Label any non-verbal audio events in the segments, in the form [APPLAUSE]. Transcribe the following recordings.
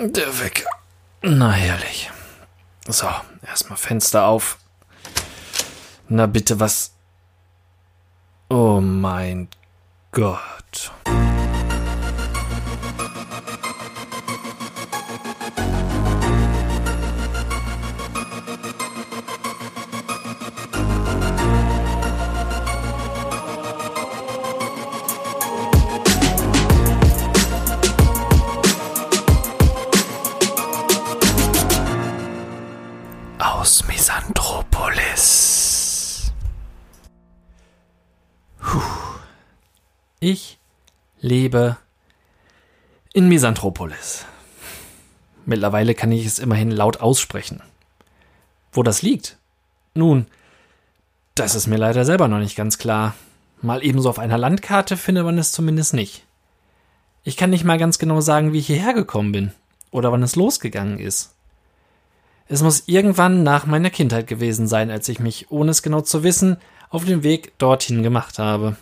Der Wecker. Na herrlich. So, erstmal Fenster auf. Na bitte, was. Oh mein Gott. Ich lebe in Misanthropolis. Mittlerweile kann ich es immerhin laut aussprechen. Wo das liegt? Nun, das ist mir leider selber noch nicht ganz klar. Mal ebenso auf einer Landkarte findet man es zumindest nicht. Ich kann nicht mal ganz genau sagen, wie ich hierher gekommen bin oder wann es losgegangen ist. Es muss irgendwann nach meiner Kindheit gewesen sein, als ich mich, ohne es genau zu wissen, auf den Weg dorthin gemacht habe.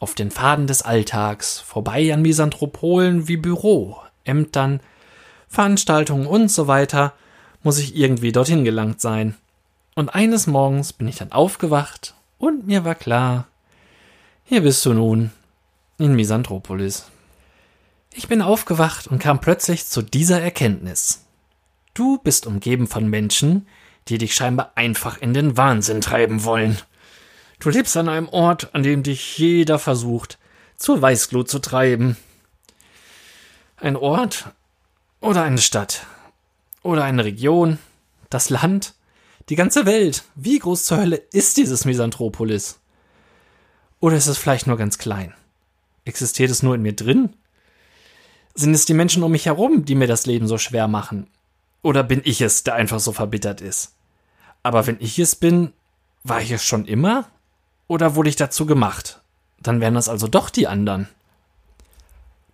Auf den Faden des Alltags, vorbei an Misanthropolen wie Büro, Ämtern, Veranstaltungen und so weiter, muss ich irgendwie dorthin gelangt sein. Und eines Morgens bin ich dann aufgewacht und mir war klar, hier bist du nun, in Misanthropolis. Ich bin aufgewacht und kam plötzlich zu dieser Erkenntnis. Du bist umgeben von Menschen, die dich scheinbar einfach in den Wahnsinn treiben wollen. Du lebst an einem Ort, an dem dich jeder versucht, zur Weißglut zu treiben. Ein Ort oder eine Stadt oder eine Region, das Land, die ganze Welt. Wie groß zur Hölle ist dieses Misanthropolis? Oder ist es vielleicht nur ganz klein? Existiert es nur in mir drin? Sind es die Menschen um mich herum, die mir das Leben so schwer machen? Oder bin ich es, der einfach so verbittert ist? Aber wenn ich es bin, war ich es schon immer? Oder wurde ich dazu gemacht? Dann wären das also doch die anderen.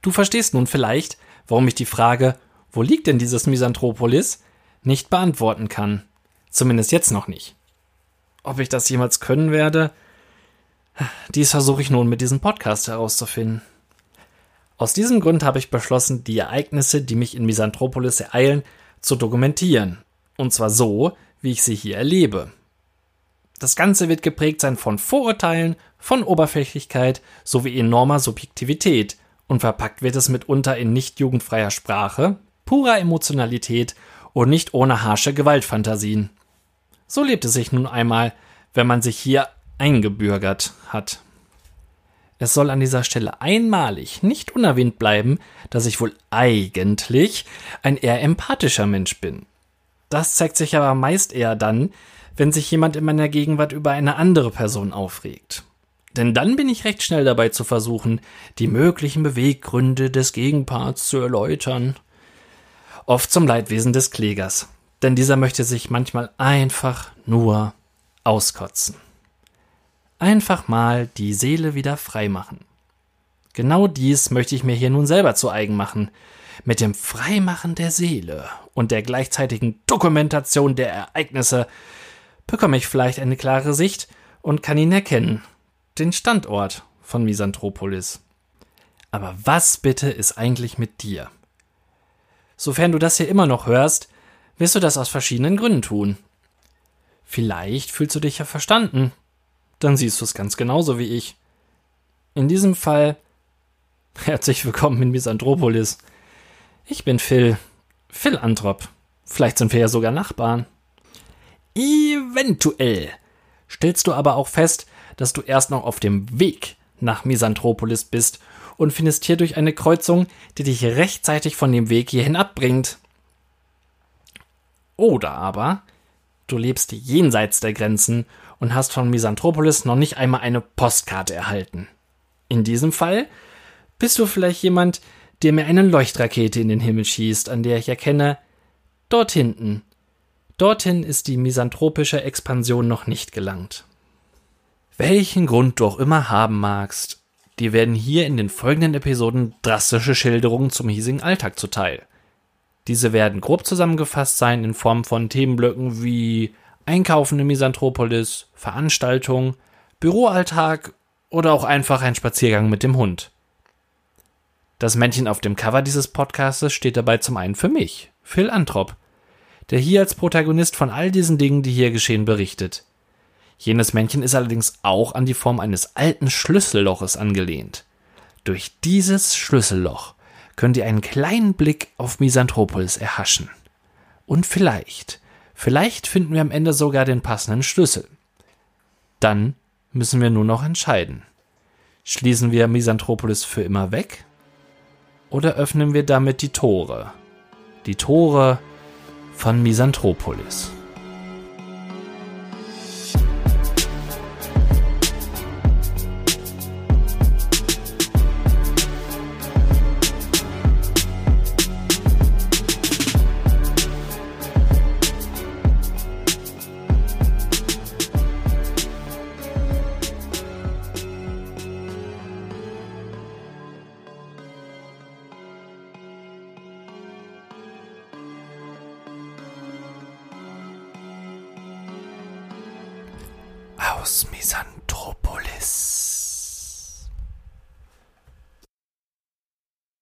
Du verstehst nun vielleicht, warum ich die Frage, wo liegt denn dieses Misanthropolis, nicht beantworten kann. Zumindest jetzt noch nicht. Ob ich das jemals können werde, dies versuche ich nun mit diesem Podcast herauszufinden. Aus diesem Grund habe ich beschlossen, die Ereignisse, die mich in Misanthropolis ereilen, zu dokumentieren. Und zwar so, wie ich sie hier erlebe. Das Ganze wird geprägt sein von Vorurteilen, von Oberflächlichkeit sowie enormer Subjektivität und verpackt wird es mitunter in nicht jugendfreier Sprache, purer Emotionalität und nicht ohne harsche Gewaltfantasien. So lebt es sich nun einmal, wenn man sich hier eingebürgert hat. Es soll an dieser Stelle einmalig nicht unerwähnt bleiben, dass ich wohl eigentlich ein eher empathischer Mensch bin. Das zeigt sich aber meist eher dann, wenn sich jemand in meiner Gegenwart über eine andere Person aufregt. Denn dann bin ich recht schnell dabei zu versuchen, die möglichen Beweggründe des Gegenparts zu erläutern. Oft zum Leidwesen des Klägers, denn dieser möchte sich manchmal einfach nur auskotzen einfach mal die Seele wieder frei machen. Genau dies möchte ich mir hier nun selber zu eigen machen. Mit dem Freimachen der Seele und der gleichzeitigen Dokumentation der Ereignisse bekomme ich vielleicht eine klare Sicht und kann ihn erkennen. Den Standort von Misanthropolis. Aber was bitte ist eigentlich mit dir? Sofern du das hier immer noch hörst, wirst du das aus verschiedenen Gründen tun. Vielleicht fühlst du dich ja verstanden dann siehst du es ganz genauso wie ich. In diesem Fall [LAUGHS] herzlich willkommen in Misanthropolis. Ich bin Phil, Phil Anthrop. Vielleicht sind wir ja sogar Nachbarn. Eventuell stellst du aber auch fest, dass du erst noch auf dem Weg nach Misanthropolis bist und findest hierdurch eine Kreuzung, die dich rechtzeitig von dem Weg hierhin abbringt. Oder aber du lebst jenseits der Grenzen und hast von Misanthropolis noch nicht einmal eine Postkarte erhalten. In diesem Fall bist du vielleicht jemand, der mir eine Leuchtrakete in den Himmel schießt, an der ich erkenne, dort hinten, dorthin ist die misanthropische Expansion noch nicht gelangt. Welchen Grund du auch immer haben magst, dir werden hier in den folgenden Episoden drastische Schilderungen zum hiesigen Alltag zuteil. Diese werden grob zusammengefasst sein in Form von Themenblöcken wie Einkaufen in Misanthropolis, Veranstaltung, Büroalltag oder auch einfach ein Spaziergang mit dem Hund. Das Männchen auf dem Cover dieses Podcastes steht dabei zum einen für mich, Phil Antrop, der hier als Protagonist von all diesen Dingen, die hier geschehen, berichtet. Jenes Männchen ist allerdings auch an die Form eines alten Schlüsselloches angelehnt. Durch dieses Schlüsselloch könnt ihr einen kleinen Blick auf Misanthropolis erhaschen. Und vielleicht, vielleicht finden wir am Ende sogar den passenden Schlüssel. Dann müssen wir nur noch entscheiden. Schließen wir Misanthropolis für immer weg? Oder öffnen wir damit die Tore? Die Tore von Misanthropolis. aus Misanthropolis.